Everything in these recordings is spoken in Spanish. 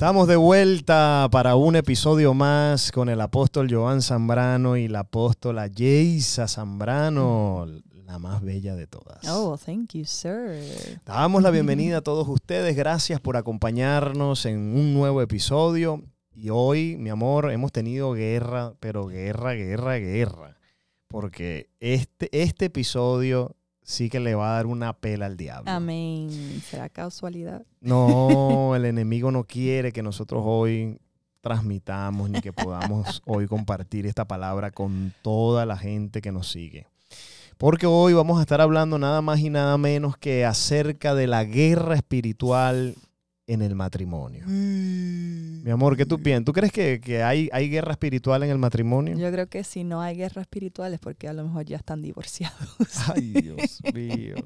Estamos de vuelta para un episodio más con el apóstol Joan Zambrano y la apóstola Yeisa Zambrano, la más bella de todas. Oh, thank you, sir. Damos la bienvenida a todos ustedes. Gracias por acompañarnos en un nuevo episodio. Y hoy, mi amor, hemos tenido guerra, pero guerra, guerra, guerra. Porque este, este episodio sí que le va a dar una pela al diablo. Amén. ¿Será casualidad? No, el enemigo no quiere que nosotros hoy transmitamos ni que podamos hoy compartir esta palabra con toda la gente que nos sigue. Porque hoy vamos a estar hablando nada más y nada menos que acerca de la guerra espiritual en el matrimonio. Mm. Mi amor, ¿qué tú piensas? ¿Tú crees que, que hay, hay guerra espiritual en el matrimonio? Yo creo que si no hay guerra espiritual es porque a lo mejor ya están divorciados. Ay, Dios mío.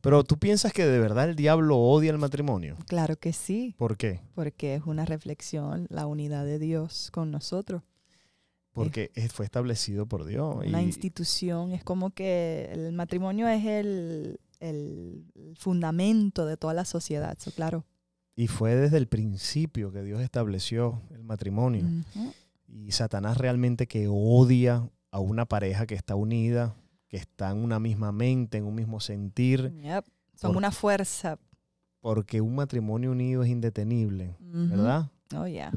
Pero tú piensas que de verdad el diablo odia el matrimonio. Claro que sí, ¿Por qué? porque es una reflexión, la unidad de Dios con nosotros. Porque es- fue establecido por Dios. Una y- institución, es como que el matrimonio es el, el fundamento de toda la sociedad, eso claro. Y fue desde el principio que Dios estableció el matrimonio. Y Satanás realmente que odia a una pareja que está unida, que está en una misma mente, en un mismo sentir, Yep. Son Por- una fuerza. porque un matrimonio unido es indetenible. ¿verdad? Oh, yeah.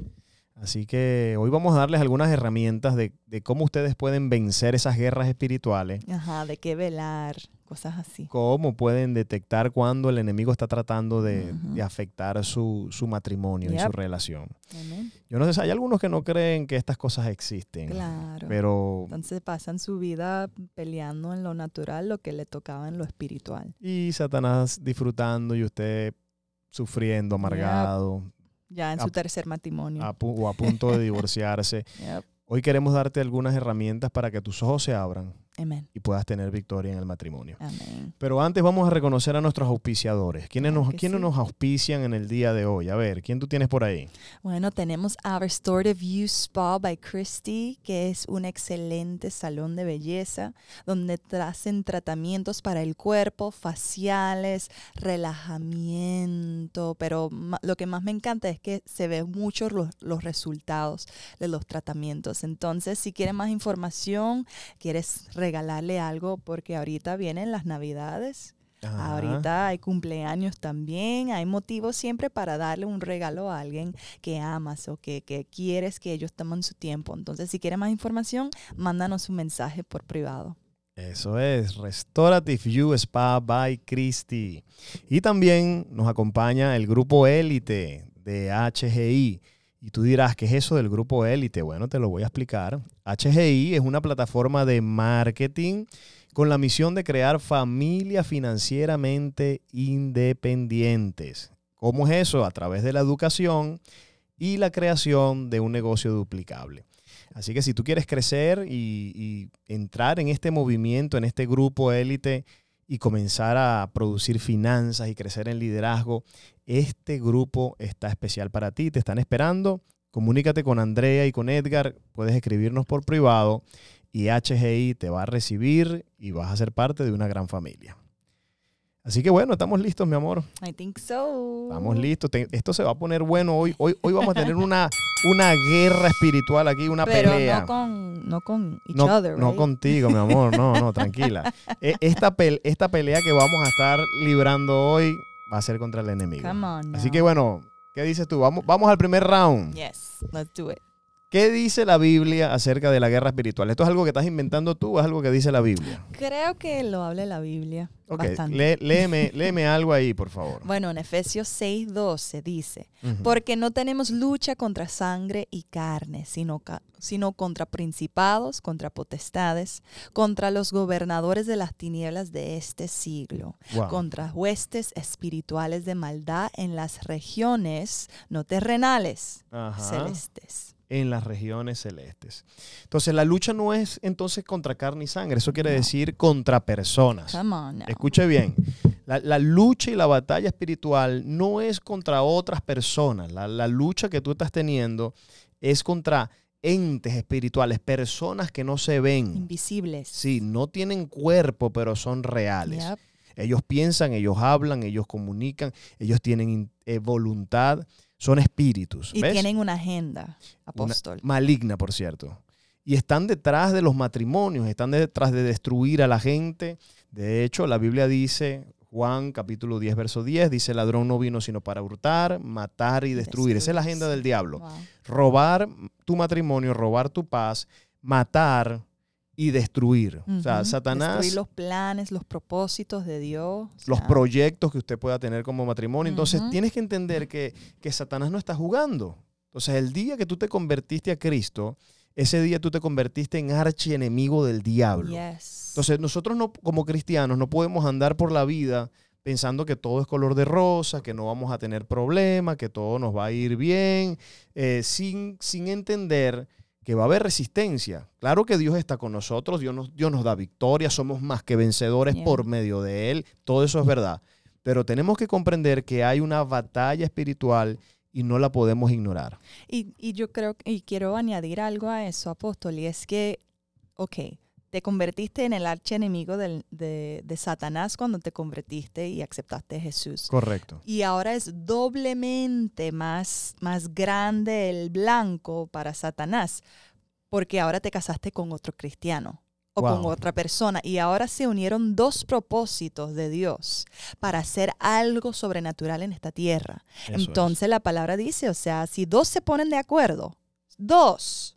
Así que hoy vamos a darles algunas herramientas de, de cómo ustedes pueden vencer esas guerras espirituales, Ajá, de qué velar, cosas así. cómo pueden detectar cuando el enemigo está tratando de, de afectar su, su matrimonio y su Yep. relación. Amén. Yo no sé, hay algunos que no creen que estas cosas existen, Claro. pero Entonces pasan su vida peleando en lo natural lo que le tocaba en lo espiritual. y Satanás disfrutando y usted sufriendo, amargado, Ya en A- su tercer matrimonio. a o a punto de divorciarse. Yep. Hoy queremos darte algunas herramientas para que tus ojos se abran Amén. y puedas tener victoria en el matrimonio. Amén. Pero antes vamos a reconocer a nuestros auspiciadores. ¿Quiénes, Claro nos, ¿quiénes sí. nos auspician en el día de hoy? A ver, ¿quién tú tienes por ahí? Bueno, tenemos a Restorative View Spa by Christy, que es un excelente salón de belleza donde hacen tratamientos para el cuerpo, faciales, relajamiento, pero lo que más me encanta es que se ven muchos los, los resultados de los tratamientos. Entonces, si quieres más información, quieres regalarle algo, porque ahorita vienen las navidades. Ajá. Ahorita hay cumpleaños también, hay motivos siempre para darle un regalo a alguien que amas o que, que quieres que ellos tomen su tiempo. Entonces, si quieres más información, mándanos un mensaje por privado. Eso es Restorative You Spa by Christy. Y también nos acompaña el grupo Élite de HGI. Y tú dirás, ¿qué es eso del grupo Élite? Bueno, te lo voy a explicar. HGI es una plataforma de marketing con la misión de crear familias financieramente independientes. ¿Cómo es eso? A través de la educación y la creación de un negocio duplicable. Así que si tú quieres crecer y, y entrar en este movimiento, en este grupo élite y comenzar a producir finanzas y crecer en liderazgo, este grupo está especial para ti. Te están esperando. Comunícate con Andrea y con Edgar. Puedes escribirnos por privado y HGI te va a recibir y vas a ser parte de una gran familia. Así que bueno, estamos listos, mi amor. I think so. Estamos listos. Te- esto se va a poner bueno hoy. Hoy, hoy vamos a tener una, una guerra espiritual aquí, una Pero pelea. no con, no con each No, other, no right? contigo, mi amor. No, no, tranquila. E- Esta, pel- esta pelea que vamos a estar librando hoy va a ser contra el enemigo. Come on Así que bueno, ¿qué dices tú? Vamos, vamos al primer round. Yes, let's do it. ¿Qué dice la Biblia acerca de la guerra espiritual? ¿Esto es algo que estás inventando tú o es algo que dice la Biblia? Creo que lo habla la Biblia Ok, bastante. lé- léeme, léeme algo ahí, por favor. Bueno, en Efesios 6:12 dice. Porque no tenemos lucha contra sangre y carne, sino, sino contra principados, contra potestades, contra los gobernadores de las tinieblas de este siglo, Wow. contra huestes espirituales de maldad en las regiones no terrenales, Ajá. celestes. En las regiones celestes. Entonces, la lucha no es entonces contra carne y sangre, eso quiere No. decir contra personas. Come on now. Escuche bien, la, la lucha y la batalla espiritual no es contra otras personas, la, la lucha que tú estás teniendo es contra entes espirituales, personas que no se ven. Invisibles. Sí, no tienen cuerpo, pero son reales. Yep. Ellos piensan, ellos hablan, ellos comunican, ellos tienen eh, voluntad, son espíritus. Y ¿ves? tienen una agenda, Una- apóstol. maligna, por cierto. Y están detrás de los matrimonios, están detrás de destruir a la gente. De hecho, la Biblia dice, Juan capítulo 10, verso 10, dice, el ladrón no vino sino para hurtar, matar y destruir. Esa es la agenda del diablo. Wow. Robar tu matrimonio, robar tu paz, matar y destruir. O sea. Satanás Destruir los planes, los propósitos de Dios. los proyectos que usted pueda tener como matrimonio. Entonces, tienes que entender que, que Satanás no está jugando. Entonces, el día que tú te convertiste a Cristo, ese día tú te convertiste en archienemigo del diablo. Yes. Entonces, nosotros no, como cristianos no podemos andar por la vida pensando que todo es color de rosa, que no vamos a tener problemas, que todo nos va a ir bien, eh, sin, sin entender que va a haber resistencia. Claro que Dios está con nosotros, Dios nos, Dios nos da victoria, somos más que vencedores Yeah. por medio de Él, todo eso es verdad. Pero tenemos que comprender que hay una batalla espiritual y no la podemos ignorar. Y, y yo creo, y quiero añadir algo a eso, apóstol, y es que, ok, te convertiste en el archienemigo del- de, de Satanás cuando te convertiste y aceptaste a Jesús. Correcto. Y ahora es doblemente más, más grande el blanco para Satanás, porque ahora te casaste con otro cristiano o con otra persona. Y ahora se unieron dos propósitos de Dios para hacer algo sobrenatural en esta tierra. Eso es. Entonces la palabra dice, o sea, si dos se ponen de acuerdo, dos,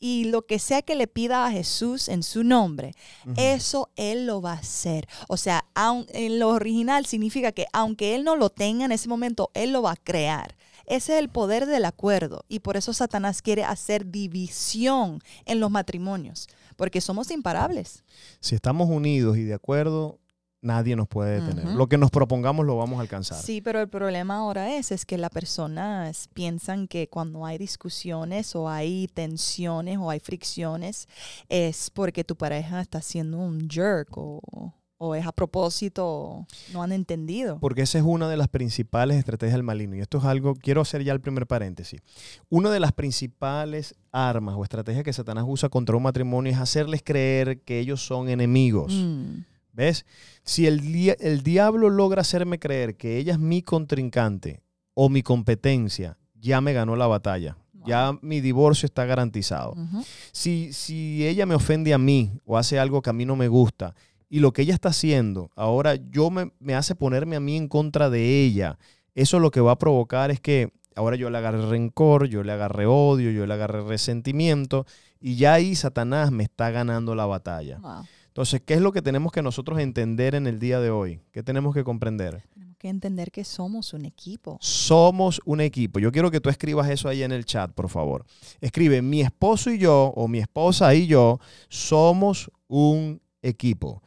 y lo que sea que le pida a Jesús en su nombre, eso Él lo va a hacer. O sea, aun- en lo original significa que aunque Él no lo tenga en ese momento, Él lo va a crear. Ese es el poder del acuerdo y por eso Satanás quiere hacer división en los matrimonios, porque somos imparables. Si estamos unidos y de acuerdo, nadie nos puede detener. Lo que nos propongamos lo vamos a alcanzar. Sí, pero el problema ahora es, es que las personas piensan que cuando hay discusiones o hay tensiones o hay fricciones es porque tu pareja está siendo un jerk o, o es a propósito, o no han entendido. Porque esa es una de las principales estrategias del maligno. Y esto es algo, quiero hacer ya el primer paréntesis. Una de las principales armas o estrategias que Satanás usa contra un matrimonio es hacerles creer que ellos son enemigos. Mm, ¿Ves? Si el, dia- el diablo logra hacerme creer que ella es mi contrincante o mi competencia, ya me ganó la batalla. Ya mi divorcio está garantizado. si, si ella me ofende a mí o hace algo que a mí no me gusta y lo que ella está haciendo ahora yo me, me hace ponerme a mí en contra de ella, eso lo que va a provocar es que ahora yo le agarré rencor, yo le agarré odio, yo le agarré resentimiento y ya ahí Satanás me está ganando la batalla. Wow. Entonces, ¿qué es lo que tenemos que nosotros entender en el día de hoy? ¿Qué tenemos que comprender? Tenemos que entender que somos un equipo. Somos un equipo. Yo quiero que tú escribas eso ahí en el chat, por favor. Escribe, mi esposo y yo, o mi esposa y yo, somos un equipo.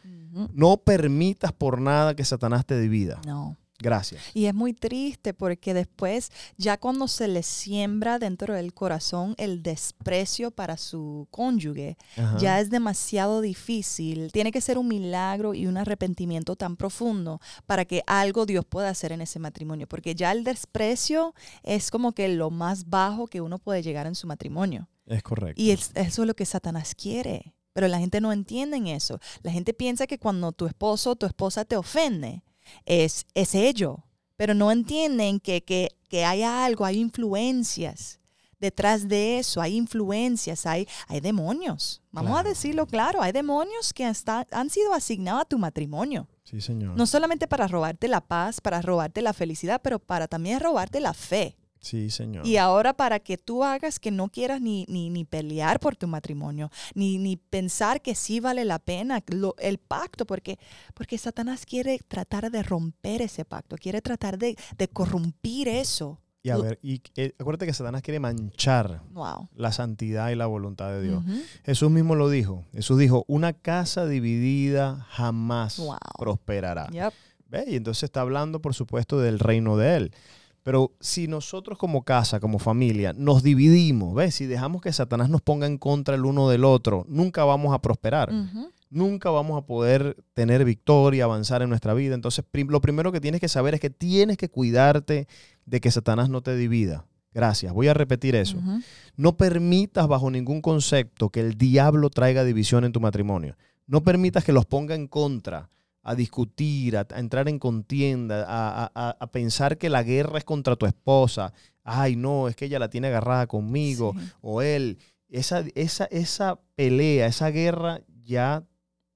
No permitas por nada que Satanás te divida. No. Gracias. Y es muy triste porque después, ya cuando se le siembra dentro del corazón el desprecio para su cónyuge, Ajá. ya es demasiado difícil. Tiene que ser un milagro y un arrepentimiento tan profundo para que algo Dios pueda hacer en ese matrimonio. Porque ya el desprecio es como que lo más bajo que uno puede llegar en su matrimonio. Es correcto. Y es- eso es lo que Satanás quiere. Pero la gente no entiende en eso. La gente piensa que cuando tu esposo o tu esposa te ofende, es, es ello. Pero no entienden que, que, que hay algo, hay influencias. Detrás de eso hay influencias, hay, hay demonios. Vamos Claro. a decirlo claro, hay demonios que hasta- han sido asignados a tu matrimonio. sí, señor. No solamente para robarte la paz, para robarte la felicidad, pero para también robarte la fe. Sí, señor. Y ahora para que tú hagas que no quieras ni, ni, ni pelear por tu matrimonio, ni, ni pensar que sí vale la pena lo- el pacto, porque, porque Satanás quiere tratar de romper ese pacto, quiere tratar de, de corrompir eso. Y a ver, y eh, acuérdate que Satanás quiere manchar Wow. la santidad y la voluntad de Dios. Jesús mismo lo dijo. Jesús dijo, una casa dividida jamás Wow. prosperará. Yep. ¿Ve? Y entonces está hablando, por supuesto, del reino de Él. Pero si nosotros como casa, como familia, nos dividimos, ¿ves? Si dejamos que Satanás nos ponga en contra el uno del otro, nunca vamos a prosperar. Nunca vamos a poder tener victoria, avanzar en nuestra vida. Entonces, prim- lo primero que tienes que saber es que tienes que cuidarte de que Satanás no te divida. Gracias. Voy a repetir eso. No permitas bajo ningún concepto que el diablo traiga división en tu matrimonio. No permitas que los ponga en contra, a discutir, a, a entrar en contienda, a, a- a- pensar que la guerra es contra tu esposa. ay, no, es que ella la tiene agarrada conmigo, Sí. o él. Esa, esa, esa pelea, esa guerra ya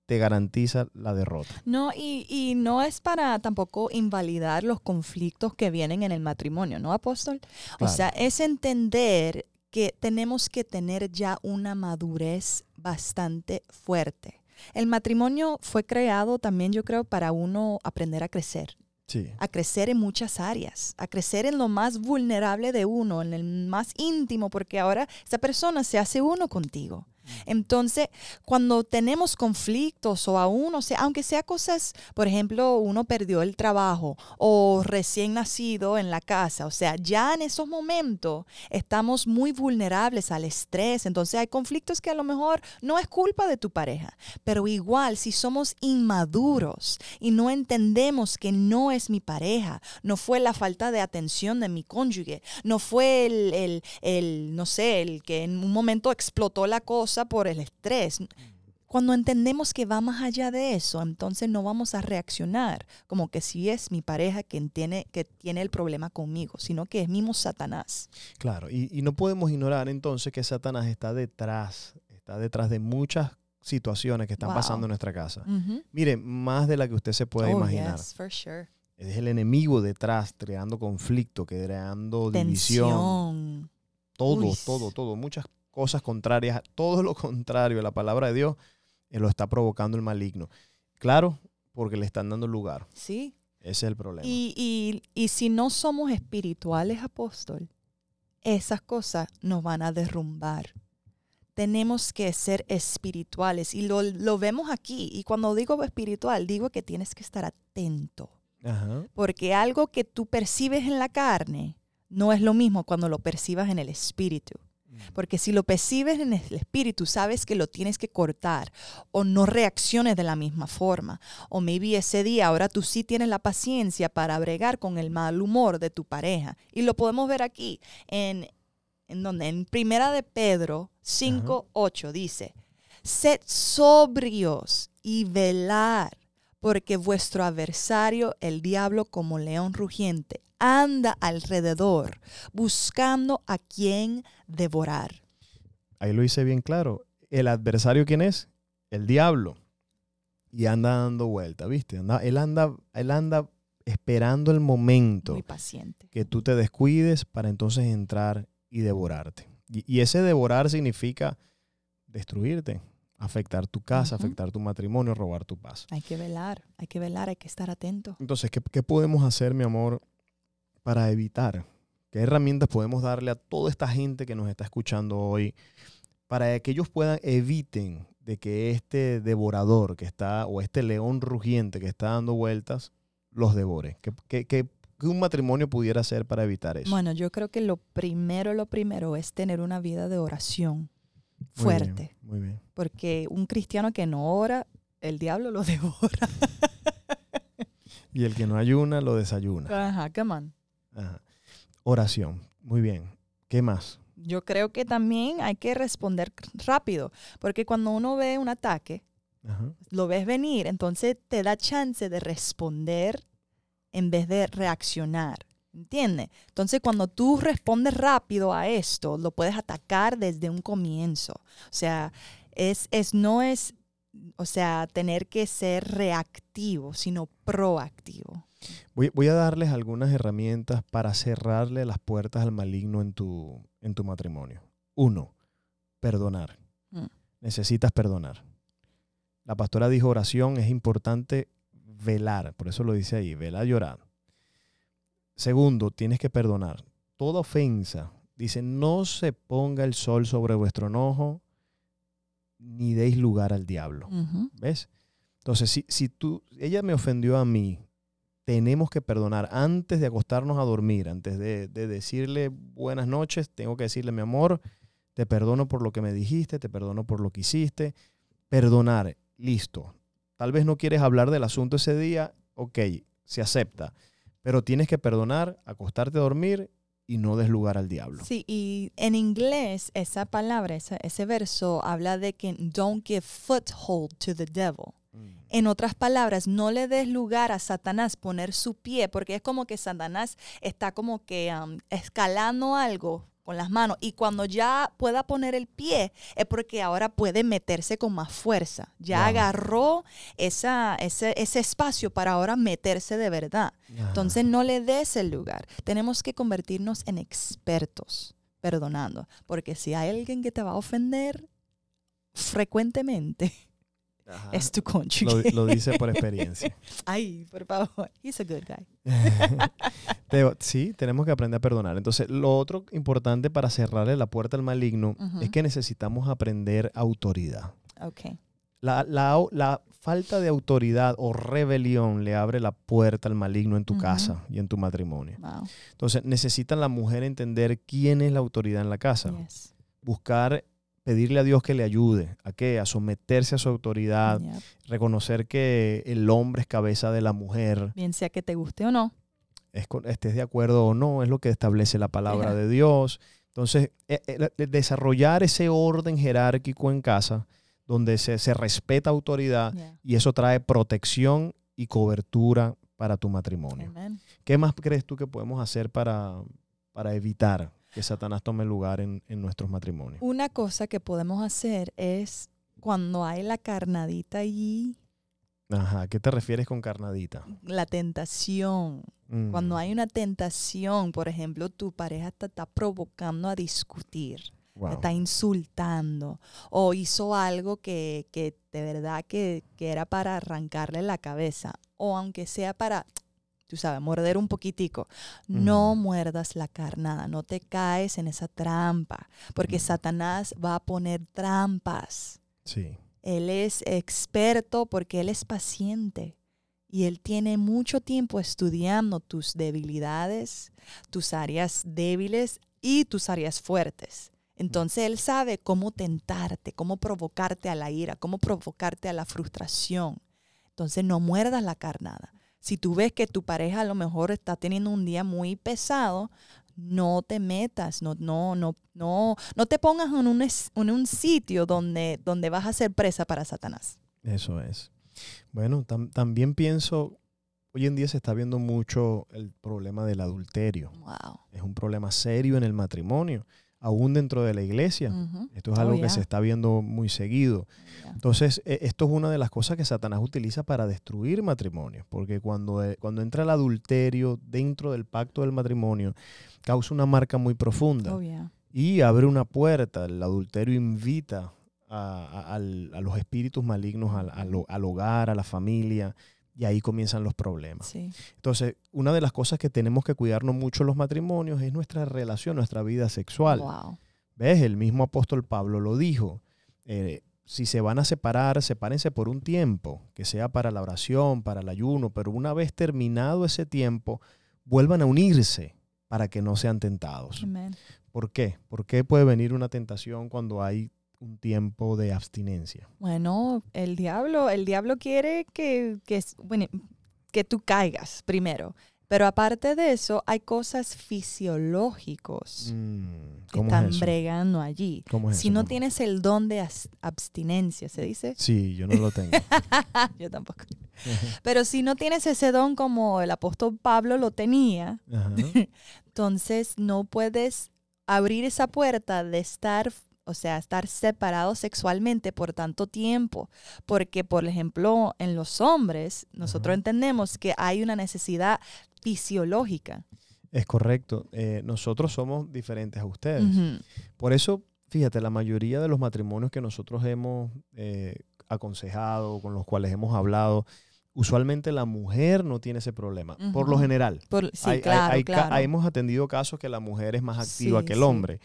te garantiza la derrota. No, y, y no es para tampoco invalidar los conflictos que vienen en el matrimonio, ¿no, apóstol? O sea, es entender que tenemos que tener ya una madurez bastante fuerte. El matrimonio fue creado también, yo creo, para uno aprender a crecer, Sí. a crecer en muchas áreas, a crecer en lo más vulnerable de uno, en el más íntimo, porque ahora esa persona se hace uno contigo. Entonces, cuando tenemos conflictos o aún, o sea, aunque sea cosas, por ejemplo, uno perdió el trabajo o recién nacido en la casa, o sea, ya en esos momentos estamos muy vulnerables al estrés. Entonces, hay conflictos que a lo mejor no es culpa de tu pareja, pero igual si somos inmaduros y no entendemos que no es mi pareja, no fue la falta de atención de mi cónyuge, no fue el, el- el, no sé, el que en un momento explotó la cosa por el estrés. Cuando entendemos que va más allá de eso, entonces no vamos a reaccionar como que si es mi pareja quien tiene, que tiene el problema conmigo, sino que es mismo Satanás. Claro, y, y no podemos ignorar entonces que Satanás está detrás, está detrás de muchas situaciones que están Wow. pasando en nuestra casa. Mire, más de la que usted se puede Oh, imaginar. yes, for sure. Es el enemigo detrás, creando conflicto, creando división. Todo, Uy. todo, todo. Muchas cosas contrarias, todo lo contrario a la palabra de Dios, eh, lo está provocando el maligno. Claro, porque le están dando lugar. Sí. Ese es el problema. Y, y, y si no somos espirituales, apóstol, esas cosas nos van a derrumbar. Tenemos que ser espirituales y lo, lo vemos aquí. Y cuando digo espiritual, digo que tienes que estar atento. Ajá. Porque algo que tú percibes en la carne no es lo mismo cuando lo percibas en el espíritu. Porque si lo percibes en el espíritu, sabes que lo tienes que cortar o no reacciones de la misma forma. O maybe ese día ahora tú sí tienes la paciencia para bregar con el mal humor de tu pareja. Y lo podemos ver aquí en, en donde en Primera de Pedro 5, 8 dice, sed sobrios y velar, porque vuestro adversario, el diablo como león rugiente, anda alrededor buscando a quien devorar. Ahí lo hice bien claro. ¿El adversario quién es? El diablo. Y anda dando vuelta, ¿viste? Anda- él, anda, él anda esperando el momento Muy paciente. que tú te descuides para entonces entrar y devorarte. Y, y ese devorar significa destruirte, afectar tu casa, afectar tu matrimonio, robar tu paz. Hay que velar, hay que velar, hay que estar atento. Entonces, ¿qué, qué podemos hacer, mi amor, para evitar? ¿Qué herramientas podemos darle a toda esta gente que nos está escuchando hoy para que ellos puedan eviten de que este devorador que está, o este león rugiente que está dando vueltas, los devore? ¿Qué, qué- qué- qué un matrimonio pudiera hacer para evitar eso? Bueno, yo creo que lo primero, lo primero es tener una vida de oración Muy fuerte. bien, muy bien. Porque un cristiano que no ora, el diablo lo devora. Y el que no ayuna, lo desayuna. Ajá, come on. Ajá. Oración. Muy bien. ¿Qué más? Yo creo que también hay que responder rápido, porque cuando uno ve un ataque, Ajá. lo ves venir, entonces te da chance de responder en vez de reaccionar. ¿Entiendes? Entonces, cuando tú respondes rápido a esto, lo puedes atacar desde un comienzo. O sea, es, es, no es, o sea, tener que ser reactivo, sino proactivo. Voy, voy a darles algunas herramientas para cerrarle las puertas al maligno en tu, en tu matrimonio. Uno, perdonar. Mm. Necesitas perdonar. La pastora dijo oración, es importante velar, por eso lo dice ahí, velar llorar. Segundo, tienes que perdonar. Toda ofensa, dice, no se ponga el sol sobre vuestro enojo, ni deis lugar al diablo. ¿Ves? Entonces, si, si tú, ella me ofendió a mí, tenemos que perdonar antes de acostarnos a dormir, antes de, de decirle buenas noches, tengo que decirle, mi amor, te perdono por lo que me dijiste, te perdono por lo que hiciste. Perdonar, listo. Tal vez no quieres hablar del asunto ese día, ok, se acepta. Pero tienes que perdonar, acostarte a dormir y no des lugar al diablo. Sí, y en inglés esa palabra, ese verso habla de que don't give foothold to the devil. Mm. En otras palabras, no le des lugar a Satanás poner su pie, porque es como que Satanás está como que um, escalando algo con las manos y cuando ya pueda poner el pie es porque ahora puede meterse con más fuerza. Ya Wow. agarró esa, ese, ese espacio para ahora meterse de verdad. Entonces no le des el lugar. Tenemos que convertirnos en expertos perdonando, porque si hay alguien que te va a ofender frecuentemente Ajá. es tu lo, cónyuge. lo dice por experiencia. Ay, por favor, he's a good guy. Sí, tenemos que aprender a perdonar. Entonces, lo otro importante para cerrarle la puerta al maligno Ujú. es que necesitamos aprender autoridad. Okay. La, la- la falta de autoridad o rebelión le abre la puerta al maligno en tu Ujú. casa y en tu matrimonio. Wow. Entonces, necesita la mujer entender quién es la autoridad en la casa. Yes. Buscar, pedirle a Dios que le ayude. ¿A qué? A someterse a su autoridad. Yep. Reconocer que el hombre es cabeza de la mujer. Bien sea que te guste o no. es estés de acuerdo o no, es lo que establece la palabra de Dios. Entonces, eh, eh, de- desarrollar ese orden jerárquico en casa, donde se, se respeta autoridad Yeah. y eso trae protección y cobertura para tu matrimonio. Amen. ¿Qué más crees tú que podemos hacer para, para evitar que Satanás tome lugar en, en nuestros matrimonios? Una cosa que podemos hacer es cuando hay la carnadita allí, Ajá, ¿a ¿qué te refieres con carnadita? la tentación. Mm, Cuando hay una tentación, por ejemplo, tu pareja te está provocando a discutir, wow. te está insultando o hizo algo que, que de verdad que, que era para arrancarle la cabeza o aunque sea para, tú sabes, morder un poquitico. No muerdas la carnada, no te caes en esa trampa, porque. Satanás va a poner trampas. Sí, Él es experto porque Él es paciente y Él tiene mucho tiempo estudiando tus debilidades, tus áreas débiles y tus áreas fuertes. Entonces Él sabe cómo tentarte, cómo provocarte a la ira, cómo provocarte a la frustración. Entonces no muerdas la carnada. Si tú ves que tu pareja a lo mejor está teniendo un día muy pesado, no te metas, no, no, no, no, no te pongas en un, en un sitio donde, donde vas a ser presa para Satanás. eso es. Bueno, tam- también pienso, hoy en día se está viendo mucho el problema del adulterio. Wow. Es un problema serio en el matrimonio, aún dentro de la iglesia. Esto es Oh, algo que se está viendo muy seguido. Yeah. Entonces, e- esto es una de las cosas que Satanás utiliza para destruir matrimonios, porque cuando, eh, cuando entra el adulterio dentro del pacto del matrimonio, causa una marca muy profunda Oh, yeah. y abre una puerta. El adulterio invita a, a- al- a los espíritus malignos al, al ho- al hogar, a la familia, y ahí comienzan los problemas. Sí. Entonces, una de las cosas que tenemos que cuidarnos mucho en los matrimonios es nuestra relación, nuestra vida sexual. Wow. ¿Ves? El mismo apóstol Pablo lo dijo. Eh, si se van a separar, sepárense por un tiempo, que sea para la oración, para el ayuno, pero una vez terminado ese tiempo, vuelvan a unirse para que no sean tentados. Amen. ¿Por qué? ¿Por qué puede venir una tentación cuando hay un tiempo de abstinencia? Bueno, el diablo, el diablo quiere que, que, bueno, que tú caigas primero. Pero aparte de eso, hay cosas fisiológicos Mm, que ¿Cómo están es bregando allí. ¿Cómo es Si eso? no tienes el don de abstinencia, ¿se dice? Sí, yo no lo tengo. Yo tampoco. Pero si no tienes ese don como el apóstol Pablo lo tenía, entonces no puedes abrir esa puerta de estar, o sea, estar separados sexualmente por tanto tiempo. Porque, por ejemplo, en los hombres, nosotros entendemos que hay una necesidad fisiológica. Es correcto. Eh, nosotros somos diferentes a ustedes. Por eso, fíjate, la mayoría de los matrimonios que nosotros hemos eh, aconsejado, con los cuales hemos hablado, usualmente la mujer no tiene ese problema, por lo general. Por- sí, Hay- claro, hay ca- claro. hemos atendido casos que la mujer es más activa Sí, que el sí. hombre,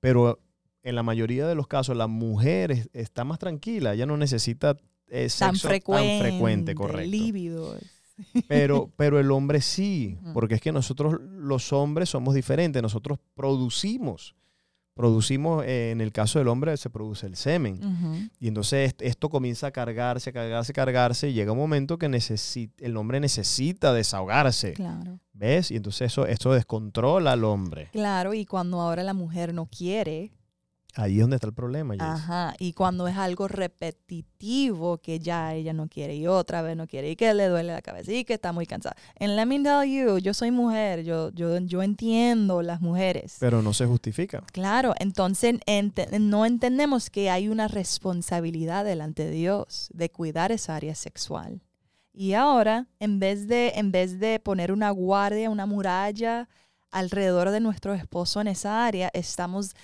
pero en la mayoría de los casos la mujer es- está más tranquila, ella no necesita eh, tan sexo frecuente, tan frecuente, correcto. Pero, pero el hombre sí, porque es que nosotros los hombres somos diferentes, nosotros producimos, producimos, eh, en el caso del hombre se produce el semen. Y entonces est- esto comienza a cargarse, a cargarse, a cargarse, y llega un momento que el hombre necesita desahogarse, Claro. ¿ves? Y entonces eso, eso descontrola al hombre. Claro, y cuando ahora la mujer no quiere, Ahí es donde está el problema, Jess. Ajá, y cuando es algo repetitivo que ya ella no quiere y otra vez no quiere y que le duele la cabeza y que está muy cansada. And let me tell you, yo soy mujer, yo, yo, yo entiendo las mujeres. Pero no se justifica. Claro, entonces ente- no entendemos que hay una responsabilidad delante de Dios de cuidar esa área sexual. Y ahora, en vez de, en vez de poner una guardia, una muralla alrededor de nuestro esposo en esa área, estamos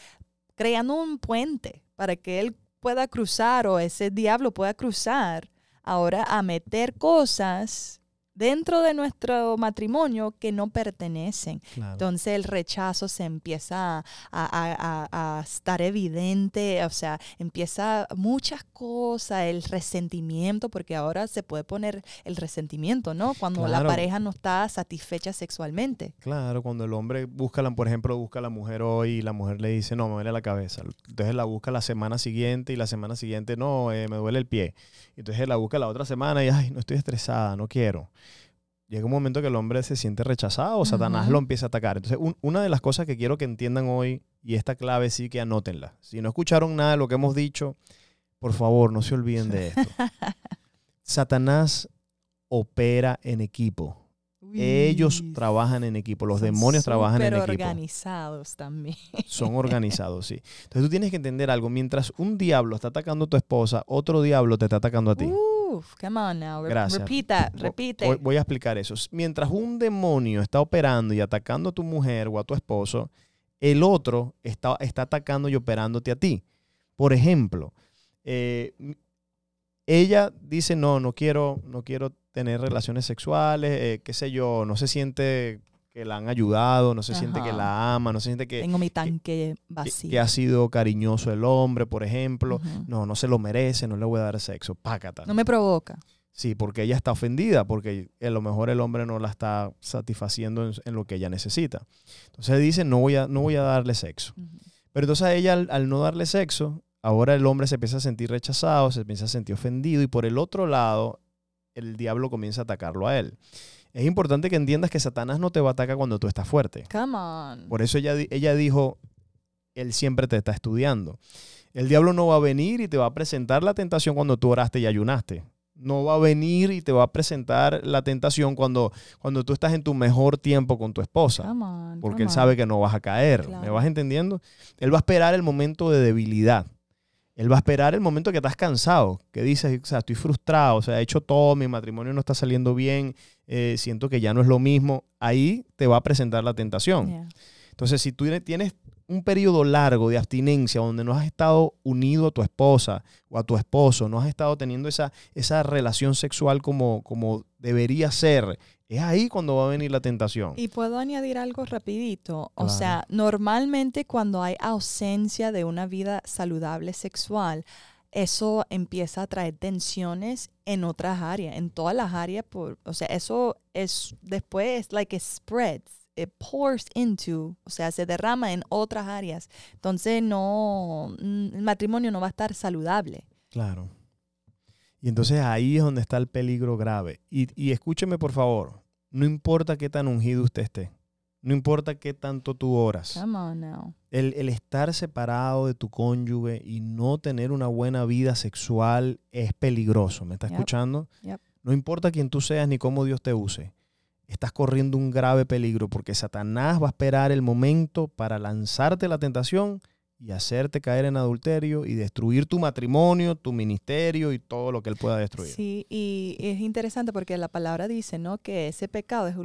creando un puente para que él pueda cruzar o ese diablo pueda cruzar ahora a meter cosas dentro de nuestro matrimonio que no pertenecen. Claro. Entonces el rechazo se empieza a, a- a- a estar evidente, o sea, empieza muchas cosas, el resentimiento, porque ahora se puede poner el resentimiento, ¿no? Cuando la pareja no está satisfecha sexualmente. Claro, cuando el hombre busca, la, por ejemplo, busca a la mujer hoy y la mujer le dice, no, me duele la cabeza. Entonces la busca la semana siguiente y la semana siguiente, no, eh, me duele el pie. Entonces la busca la otra semana y, ay, no estoy estresada, no quiero. Llega un momento que el hombre se siente rechazado, Satanás Ujú. lo empieza a atacar. Entonces, un- una de las cosas que quiero que entiendan hoy, y esta clave sí que anótenla. Si no escucharon nada de lo que hemos dicho, por favor, no se olviden de esto. Satanás opera en equipo. Ellos trabajan en equipo, los son demonios trabajan en equipo. organizados también. Son organizados, sí. Entonces tú tienes que entender algo. Mientras un diablo está atacando a tu esposa, otro diablo te está atacando a ti. Come on now. Re- Gracias. Vo- repite. Voy, voy a explicar eso. Mientras un demonio está operando y atacando a tu mujer o a tu esposo, el otro está, está atacando y operándote a ti. Por ejemplo, eh, ella dice, no, no quiero, no quiero tener relaciones sexuales, eh, qué sé yo, no se siente que la han ayudado, no se siente que la ama, no se siente que, Tengo mi tanque que- vacío. que ha sido cariñoso el hombre, por ejemplo. No, no se lo merece, no le voy a dar sexo. Pácata. No me provoca. Sí, porque ella está ofendida, porque a lo mejor el hombre no la está satisfaciendo en, en lo que ella necesita. Entonces dice, no voy a, no voy a darle sexo. Pero entonces a ella, al, al no darle sexo, ahora el hombre se empieza a sentir rechazado, se empieza a sentir ofendido y por el otro lado, el diablo comienza a atacarlo a él. Es importante que entiendas que Satanás no te va a atacar cuando tú estás fuerte. Come on. Por eso ella, ella dijo, Él siempre te está estudiando. El diablo no va a venir y te va a presentar la tentación cuando tú oraste y ayunaste. No va a venir y te va a presentar la tentación cuando, cuando tú estás en tu mejor tiempo con tu esposa. Come on, Porque come él on. sabe que no vas a caer. ¿Me Claro. vas entendiendo? Él va a esperar el momento de debilidad. Él va a esperar el momento que estás cansado, que dices, o sea, estoy frustrado, o sea, he hecho todo, mi matrimonio no está saliendo bien, eh, siento que ya no es lo mismo. Ahí te va a presentar la tentación. Yeah. Entonces, si tú tienes un periodo largo de abstinencia donde no has estado unido a tu esposa o a tu esposo, no has estado teniendo esa, esa relación sexual como, como debería ser, es ahí cuando va a venir la tentación. Y puedo añadir algo rapidito. O sea, normalmente cuando hay ausencia de una vida saludable sexual, eso empieza a traer tensiones en otras áreas, en todas las áreas. Por, o sea, eso es después, like it spreads, it pours into, o sea, se derrama en otras áreas. Entonces, no, el matrimonio no va a estar saludable. Claro. Y entonces ahí es donde está el peligro grave. Y, y escúcheme por favor, no importa qué tan ungido usted esté, no importa qué tanto tú oras, Come on now. el, el estar separado de tu cónyuge y no tener una buena vida sexual es peligroso. ¿Me está Yep. escuchando? Yep. No importa quién tú seas ni cómo Dios te use. Estás corriendo un grave peligro porque Satanás va a esperar el momento para lanzarte la tentación y hacerte caer en adulterio y destruir tu matrimonio, tu ministerio y todo lo que él pueda destruir. Sí, y es interesante porque la palabra dice, ¿no? Que ese pecado es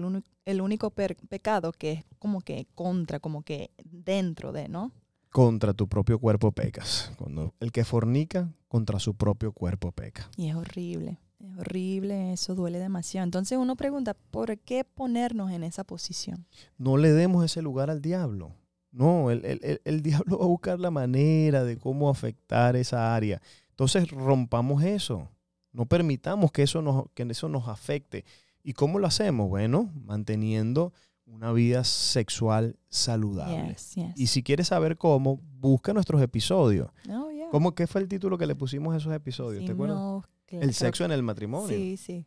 el, único pecado que es como que contra, como que dentro de, ¿no? Contra tu propio cuerpo pecas. Cuando el que fornica, contra su propio cuerpo peca. Y es horrible, es horrible, eso duele demasiado. Entonces uno pregunta, ¿por qué ponernos en esa posición? no le demos ese lugar al diablo. No, el, el- el- el diablo va a buscar la manera de cómo afectar esa área. Entonces rompamos eso. No permitamos que eso nos, que eso nos afecte. ¿Y cómo lo hacemos? Bueno, manteniendo una vida sexual saludable. Yes, yes. Y si quieres saber cómo, busca nuestros episodios. Oh, yeah. ¿Cómo, ¿Qué fue el título que le pusimos a esos episodios? Sí, ¿Te acuerdas? no, El sexo en el matrimonio. Sí, sí.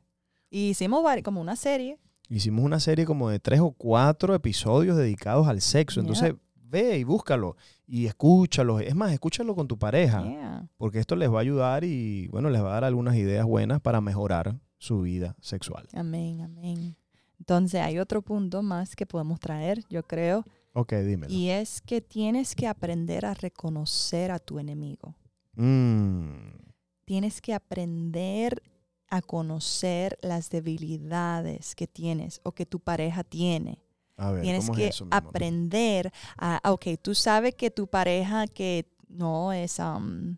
Y hicimos como una serie. Hicimos una serie como de tres o cuatro episodios dedicados al sexo. Entonces, ve y búscalo y escúchalo. Es más, escúchalo con tu pareja, Yeah. porque esto les va a ayudar y, bueno, les va a dar algunas ideas buenas para mejorar su vida sexual. Amén, amén. Entonces hay otro punto más que podemos traer, yo creo, Ok, dímelo. y es que tienes que aprender a reconocer a tu enemigo. Mm, Tienes que aprender a conocer las debilidades que tienes o que tu pareja tiene. A ver, Tienes ¿cómo que es eso, aprender a, ah, ok, tú sabes que tu pareja que no es, um,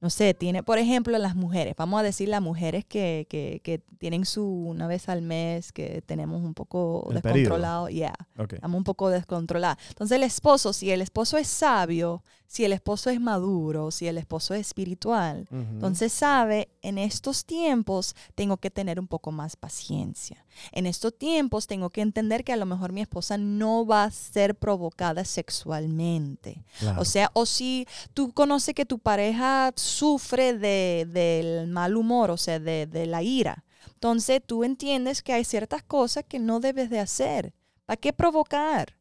no sé, tiene, por ejemplo, las mujeres, vamos a decir las mujeres que, que, que tienen su una vez al mes, que tenemos un poco El descontrolado, yeah, Ok. estamos un poco descontrolados. Entonces el esposo, si el esposo es sabio, si el esposo es maduro, si el esposo es espiritual, entonces sabe, en estos tiempos tengo que tener un poco más paciencia. En estos tiempos tengo que entender que a lo mejor mi esposa no va a ser provocada sexualmente. Claro. O sea, o si tú conoces que tu pareja sufre de, del mal humor, o sea, de, de la ira, entonces tú entiendes que hay ciertas cosas que no debes de hacer. ¿Para qué provocar?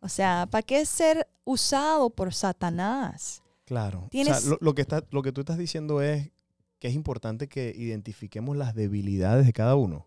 O sea, ¿para qué ser usado por Satanás? Claro. O sea, lo, lo que está, lo que tú estás diciendo es que es importante que identifiquemos las debilidades de cada uno.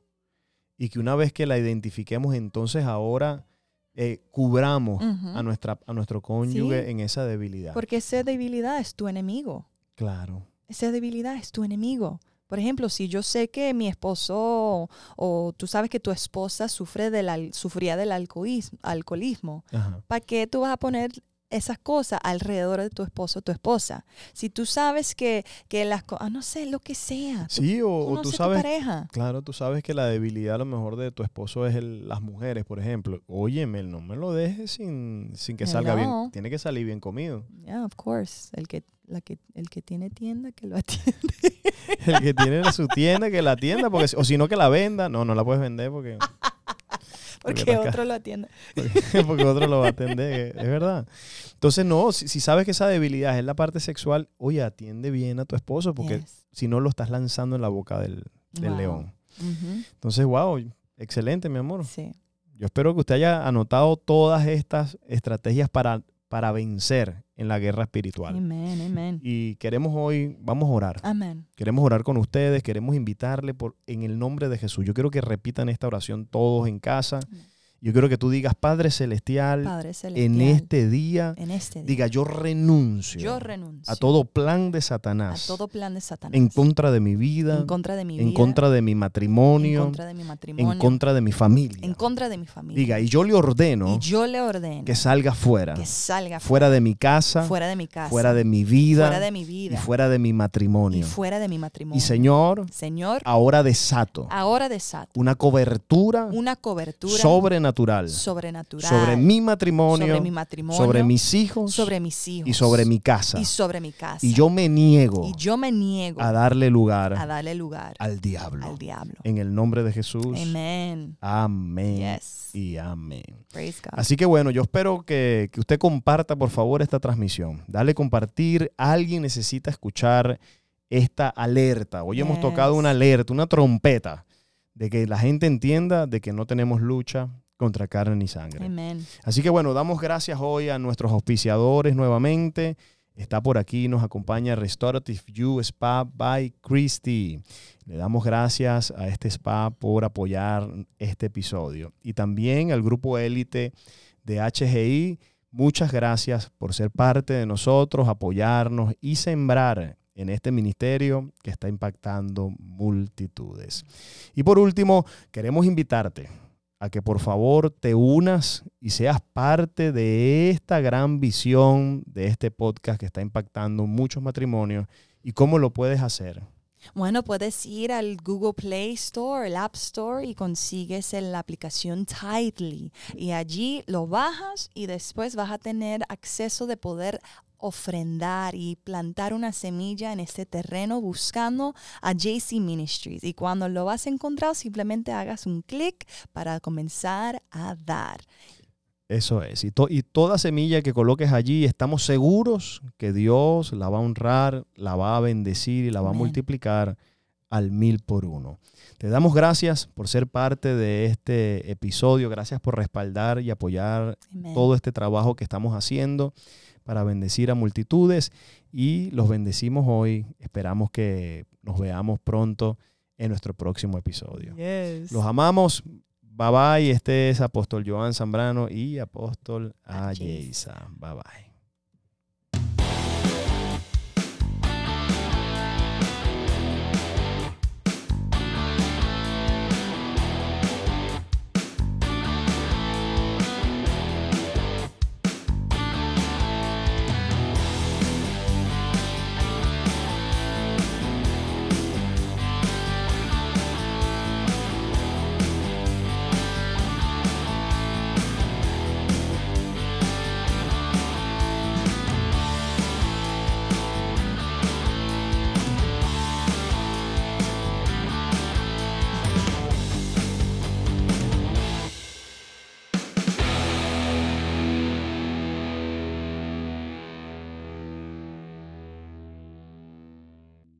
Y que una vez que la identifiquemos, entonces ahora eh, cubramos a, nuestra, a nuestro cónyuge Sí. en esa debilidad. Porque esa debilidad es tu enemigo. Claro. Esa debilidad es tu enemigo. Por ejemplo, si yo sé que mi esposo o tú sabes que tu esposa sufre del sufría del alcoholismo, alcoholismo. ¿para qué tú vas a poner esas cosas alrededor de tu esposo o tu esposa? Si tú sabes que, que las cosas, no sé, lo que sea. tú Sí, o, o tú conoces tu sabes, pareja. claro, tú sabes que la debilidad a lo mejor de tu esposo es el- las mujeres, por ejemplo. Óyeme, no me lo dejes sin, sin que salga bien. Tiene que salir bien comido. Yeah, of course. El que, la que, el que tiene tienda, que lo atiende. El que tiene su tienda, que la atienda, porque, o si no, que la venda. No, no la puedes vender porque... Porque Porque acá- otro lo atiende. porque, porque otro lo va a atender, es verdad. Entonces, no, si, si sabes que esa debilidad es la parte sexual, oye, atiende bien a tu esposo, porque Yes. si no lo estás lanzando en la boca del, del Wow. león. Entonces, wow, excelente, mi amor. Sí. Yo espero que usted haya anotado todas estas estrategias para, para vencer en la guerra espiritual. Amén, amén. Y queremos hoy, vamos a orar. Amén. Queremos orar con ustedes, queremos invitarle por, en el nombre de Jesús. Yo quiero que repitan esta oración todos en casa. Yo quiero que tú digas, Padre Celestial, Padre celestial. en este día, en este día. diga, yo renuncio yo renuncio a todo plan de a Satanás todo plan de Satanás. en contra de mi vida, en contra de mi en vida, contra de mi en matrimonio, contra de mi matrimonio, en contra de mi familia. en contra de mi familia. Diga, y yo le ordeno y yo le ordeno que salga fuera, que salga fuera de mi casa, fuera de mi casa, fuera de mi vida fuera de mi vida y fuera de mi y matrimonio. fuera de mi matrimonio. Y Señor, Señor, ahora desato ahora desato una cobertura una cobertura sobrenatural sobrenatural sobre mi matrimonio, sobre mi matrimonio, sobre mis hijos sobre mis hijos y sobre mi casa. y sobre mi casa. Y yo me niego Y yo me niego a darle lugar a darle lugar al diablo. al diablo. En el nombre de Jesús. Amén. Amén. Yes. Y amén. Praise God. Así que bueno, yo espero que, que usted comparta por favor esta transmisión. Dale compartir. Alguien necesita escuchar esta alerta. Hoy hemos tocado una alerta, una trompeta, de que la gente entienda de que no tenemos lucha contra carne ni sangre. Amén. Así que bueno, damos gracias hoy a nuestros auspiciadores nuevamente. Está por aquí, nos acompaña Restorative You Spa by Christy. Le damos gracias a este spa por apoyar este episodio. Y también al grupo élite de HGI. Muchas gracias por ser parte de nosotros, apoyarnos y sembrar en este ministerio que está impactando multitudes. Y por último, queremos invitarte a que por favor te unas y seas parte de esta gran visión de este podcast que está impactando muchos matrimonios. ¿Y cómo lo puedes hacer? Bueno, puedes ir al Google Play Store, el App Store y consigues la aplicación Tidely. Y allí lo bajas y después vas a tener acceso de poder ofrendar y plantar una semilla en este terreno buscando a JC Ministries. Y cuando lo vas a encontrar, simplemente hagas un clic para comenzar a dar. Eso es. Y, to- y toda semilla que coloques allí, estamos seguros que Dios la va a honrar, la va a bendecir y la va a multiplicar al mil por uno. Te damos gracias por ser parte de este episodio, gracias por respaldar y apoyar Amén. todo este trabajo que estamos haciendo para bendecir a multitudes y los bendecimos hoy. Esperamos que nos veamos pronto en nuestro próximo episodio. Yes. Los amamos. Bye bye. Este es Apóstol Joan Zambrano y Apóstol. Ajeiza. Bye bye.